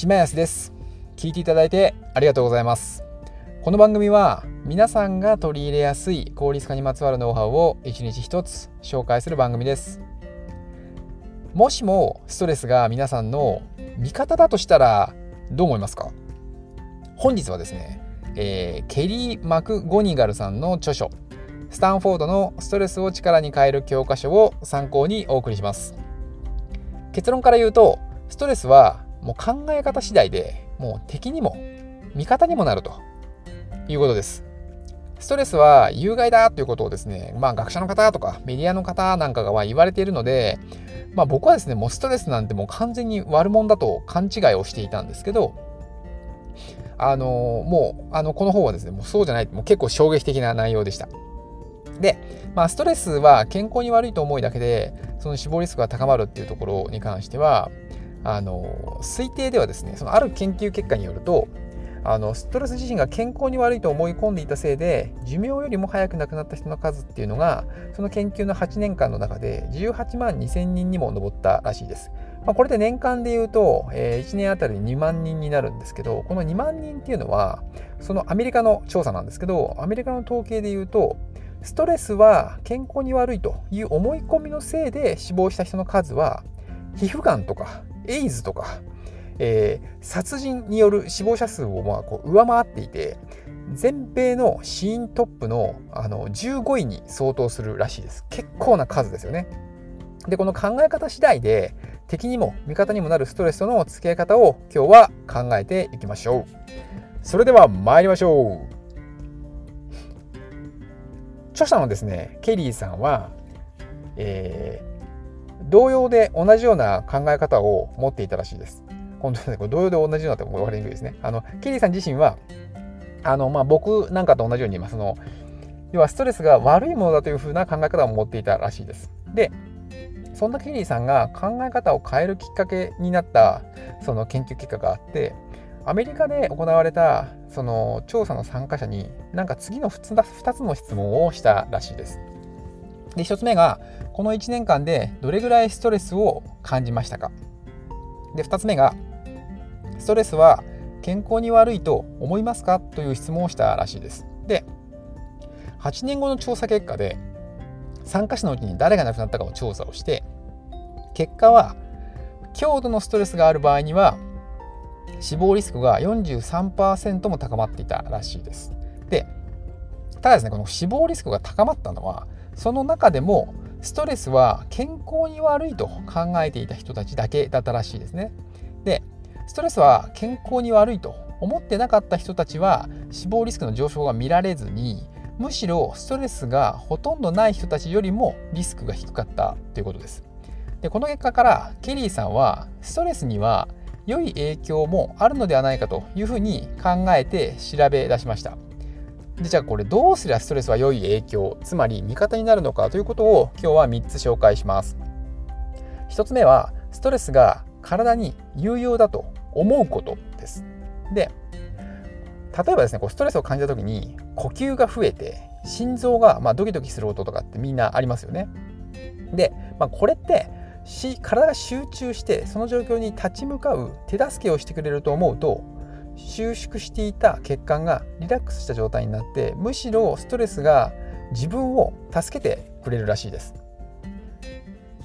島安です。聞いていただいてありがとうございます。この番組は皆さんが取り入れやすい効率化にまつわるノウハウを一日一つ紹介する番組です。もしもストレスが皆さんの味方だとしたらどう思いますか？本日はですね、えー、ケリー・マクゴニガルさんの著書スタンフォードのストレスを力に変える教科書を参考にお送りします。結論から言うとストレスはもう考え方次第でもう敵にも味方にもなるということです。ストレスは有害だということをですね、まあ学者の方とかメディアの方なんかが言われているので、まあ僕はですね、もうストレスなんてもう完全に悪者だと勘違いをしていたんですけど、あのもう、あの、この本はですね、もうそうじゃない、もう結構衝撃的な内容でした。で、まあ、ストレスは健康に悪いと思いだけで、その死亡リスクが高まるっていうところに関しては、あの推定ではですねそのある研究結果によるとあのストレス自身が健康に悪いと思い込んでいたせいで寿命よりも早く亡くなった人の数っていうのがその研究の8年間の中で18万2000人にも上ったらしいです。まあ、これで年間で言うと、えー、1年あたり2万人になるんですけどこの2万人っていうのはそのアメリカの調査なんですけどアメリカの統計で言うとストレスは健康に悪いという思い込みのせいで死亡した人の数は皮膚がんとかエイズとか、えー、殺人による死亡者数をまあこう上回っていて全米の死因トップのあの15位に相当するらしいです。結構な数ですよね。でこの考え方次第で敵にも味方にもなるストレスとの付き合い方を今日は考えていきましょう。それでは参りましょう。著者のですねケリーさんは、え同様で同じような考え方を持っていたらしいです。本当にこれ同様で同じようなって分かりにくいですね。あのケリーさん自身はあの、まあ、僕なんかと同じように、まあ、その要はストレスが悪いものだというふうな考え方を持っていたらしいです。でそんなケリーさんが考え方を変えるきっかけになったその研究結果があってアメリカで行われたその調査の参加者になんか次の2つの質問をしたらしいです。で1つ目がこの1年間でどれぐらいストレスを感じましたか？で2つ目がストレスは健康に悪いと思いますか？という質問をしたらしいです。で8年後の調査結果で参加者のうちに誰が亡くなったかを調査をして結果は強度のストレスがある場合には死亡リスクが43%も高まっていたらしいです。でただですねこの死亡リスクが高まったのはその中でもストレスは健康に悪いと考えていた人たちだけだったらしいですね。でストレスは健康に悪いと思ってなかった人たちは死亡リスクの上昇が見られずにむしろストレスがほとんどない人たちよりもリスクが低かったということです。でこの結果からケリーさんはストレスには良い影響もあるのではないかというふうに考えて調べ出しました。でじゃあこれどうすりゃストレスは良い影響つまり味方になるのかということを今日は3つ紹介します。1つ目はストレスが体に有用だと思うことです。で例えばですねこうストレスを感じた時に呼吸が増えて心臓がまドキドキする音とかってみんなありますよね。で、まあ、これって体が集中してその状況に立ち向かう手助けをしてくれると思うと収縮していた血管がリラックスした状態になってむしろストレスが自分を助けてくれるらしいです。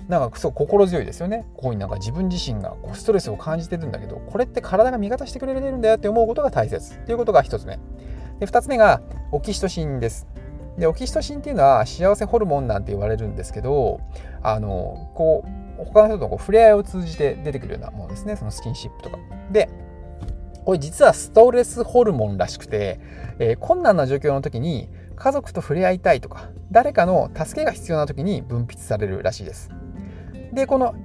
なんかそう心強いですよね。ここになんか自分自身がこうストレスを感じてるんだけど、これって体が味方してくれるんだよって思うことが大切ということが1つ目。で2つ目がオキシトシンです。でオキシトシンっていうのは幸せホルモンなんて言われるんですけど、あのこう他の人とこう触れ合いを通じて出てくるようなものですね。そのスキンシップとか。で、これ実はストレスホルモンらしくて、えー、困難な状況の時に家族と触れ合いたいとか誰かの助けが必要な時に分泌されるらしいです。でこの、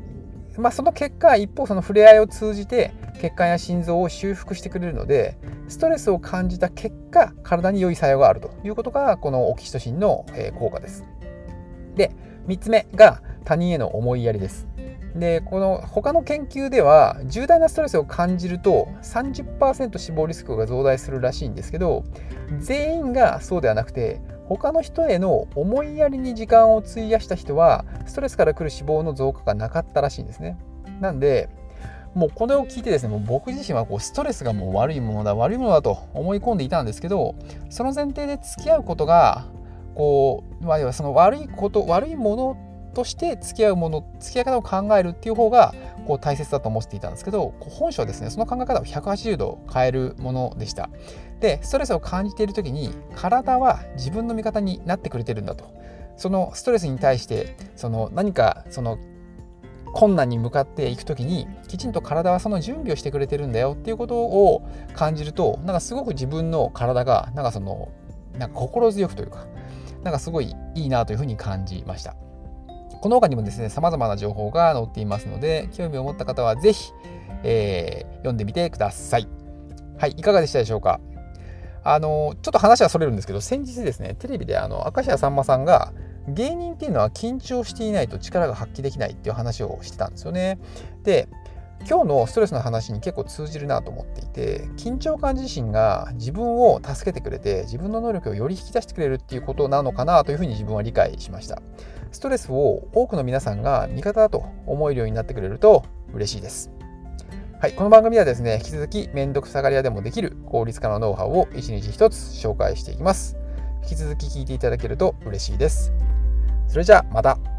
まあ、その結果一方その触れ合いを通じて血管や心臓を修復してくれるのでストレスを感じた結果体に良い作用があるということがこのオキシトシンの効果です。で3つ目が他人への思いやりです。でこの他の研究では重大なストレスを感じると30%死亡リスクが増大するらしいんですけど全員がそうではなくて他の人への思いやりに時間を費やした人はストレスから来る死亡の増加がなかったらしいんですね。なんでもうこれを聞いてですね、もう僕自身はこうストレスがもう悪いものだ、悪いものだと思い込んでいたんですけど、その前提で付き合うことが、こう、まあ、その悪いこと、悪いものとして付き合うもの、付き合い方を考えるっていう方がこう大切だと思っていたんですけど、本書はですね、その考え方を180度変えるものでした。で、ストレスを感じている時に、体は自分の味方になってくれてるんだと。そのストレスに対して、その何かその困難に向かっていく時にきちんと体はその準備をしてくれてるんだよっていうことを感じるとなんかすごく自分の体がなんかそのなんか心強くというかなんかすごいいいなというふうに感じました。この他にもですね、様々な情報が載っていますので、興味を持った方はぜひ、えー、読んでみてください。はい、いかがでしたでしょうか？あの、ちょっと話はそれるんですけど、先日ですね、テレビであの、明石家さんまさんが、芸人っていうのは緊張していないと力が発揮できないっていう話をしてたんですよね。で、今日のストレスの話に結構通じるなと思っていて緊張感自身が自分を助けてくれて自分の能力をより引き出してくれるっていうことなのかなというふうに自分は理解しましたストレスを多くの皆さんが味方だと思えるようになってくれると嬉しいですはい、この番組ではですね、引き続きめんどくさがり屋でもできる効率化のノウハウを一日一つ紹介していきます。引き続き聞いていただけると嬉しいです。それじゃあまた。